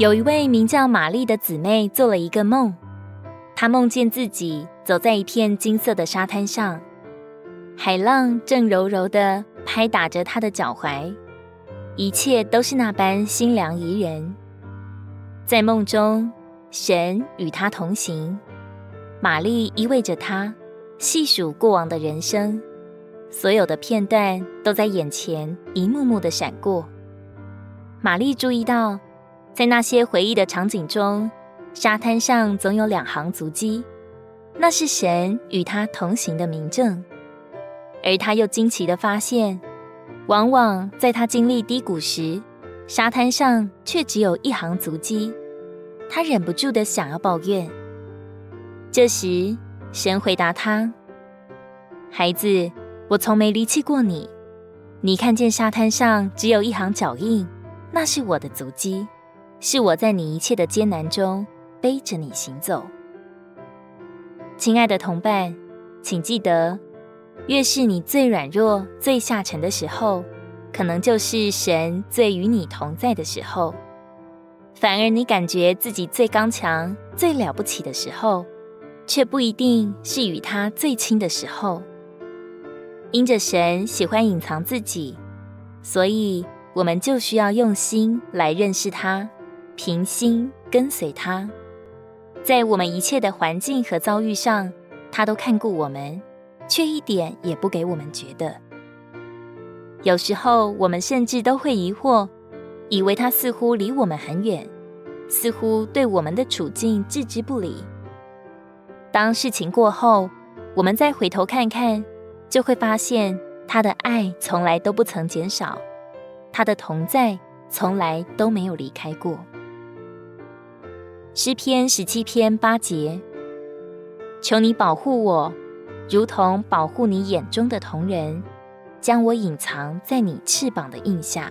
有一位名叫玛丽的姊妹做了一个梦，她梦见自己走在一片金色的沙滩上，海浪正柔柔的拍打着她的脚踝，一切都是那般心凉宜人。在梦中，神与她同行，玛丽依偎着他，细数过往的人生，所有的片段都在眼前一幕幕的闪过。玛丽注意到，在那些回忆的场景中，沙滩上总有两行足迹，那是神与他同行的明证。而他又惊奇地发现，往往在他经历低谷时，沙滩上却只有一行足迹。他忍不住地想要抱怨。这时，神回答他：“孩子，我从没离弃过你。你看见沙滩上只有一行脚印。”那是我的足迹，是我在你一切的艰难中背着你行走。亲爱的同伴，请记得，越是你最软弱、最下沉的时候，可能就是神最与你同在的时候；反而你感觉自己最刚强、最了不起的时候，却不一定是与他最亲的时候。因着神喜欢隐藏自己，所以。我们就需要用心来认识他，平心跟随他，在我们一切的环境和遭遇上，他都看顾我们，却一点也不给我们觉得。有时候，我们甚至都会疑惑，以为他似乎离我们很远，似乎对我们的处境置之不理。当事情过后，我们再回头看看，就会发现他的爱从来都不曾减少。他的同在从来都没有离开过。诗篇十七篇八节，求你保护我，如同保护你眼中的瞳人，将我隐藏在你翅膀的印下。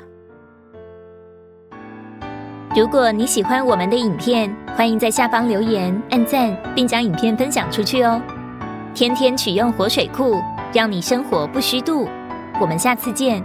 如果你喜欢我们的影片，欢迎在下方留言、按赞，并将影片分享出去哦。天天取用活水库，让你生活不虚度。我们下次见。